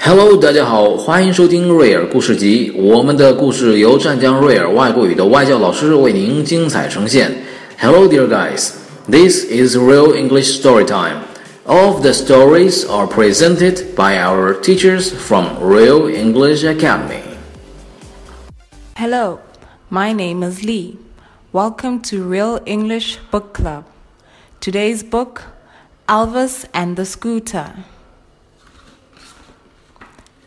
Hello，大家好，欢迎收听瑞尔故事集。我们的故事由湛江瑞尔外国语的外教老师为您精彩呈现。Hello, dear guys. This is Real English Story Time. All of the stories are presented by our teachers from Real English Academy. Hello, my name is Lee. Welcome to Real English Book Club. Today's book, Alvis and the Scooter.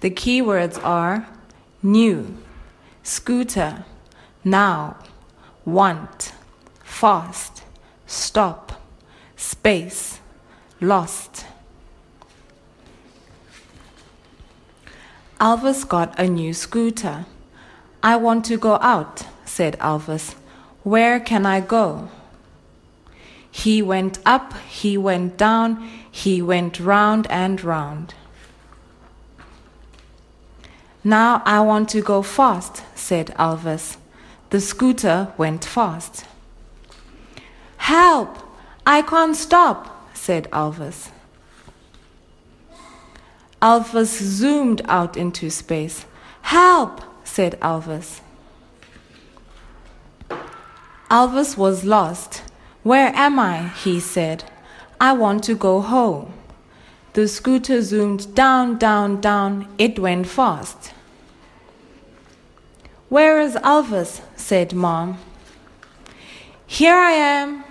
The keywords are new, scooter, now, want, fast, stop, space, lost. Alvis got a new scooter. I want to go out, said Alvis. Where can I go? He went up, he went down, he went round and round. Now I want to go fast, said Alvis. The scooter went fast. Help! I can't stop, said Alvis. Alvis zoomed out into space. Help! said Alvis. Alvis was lost. Where am I? he said. I want to go home. The scooter zoomed down, down, down. It went fast. Where is Alvis? said Mom. Here I am.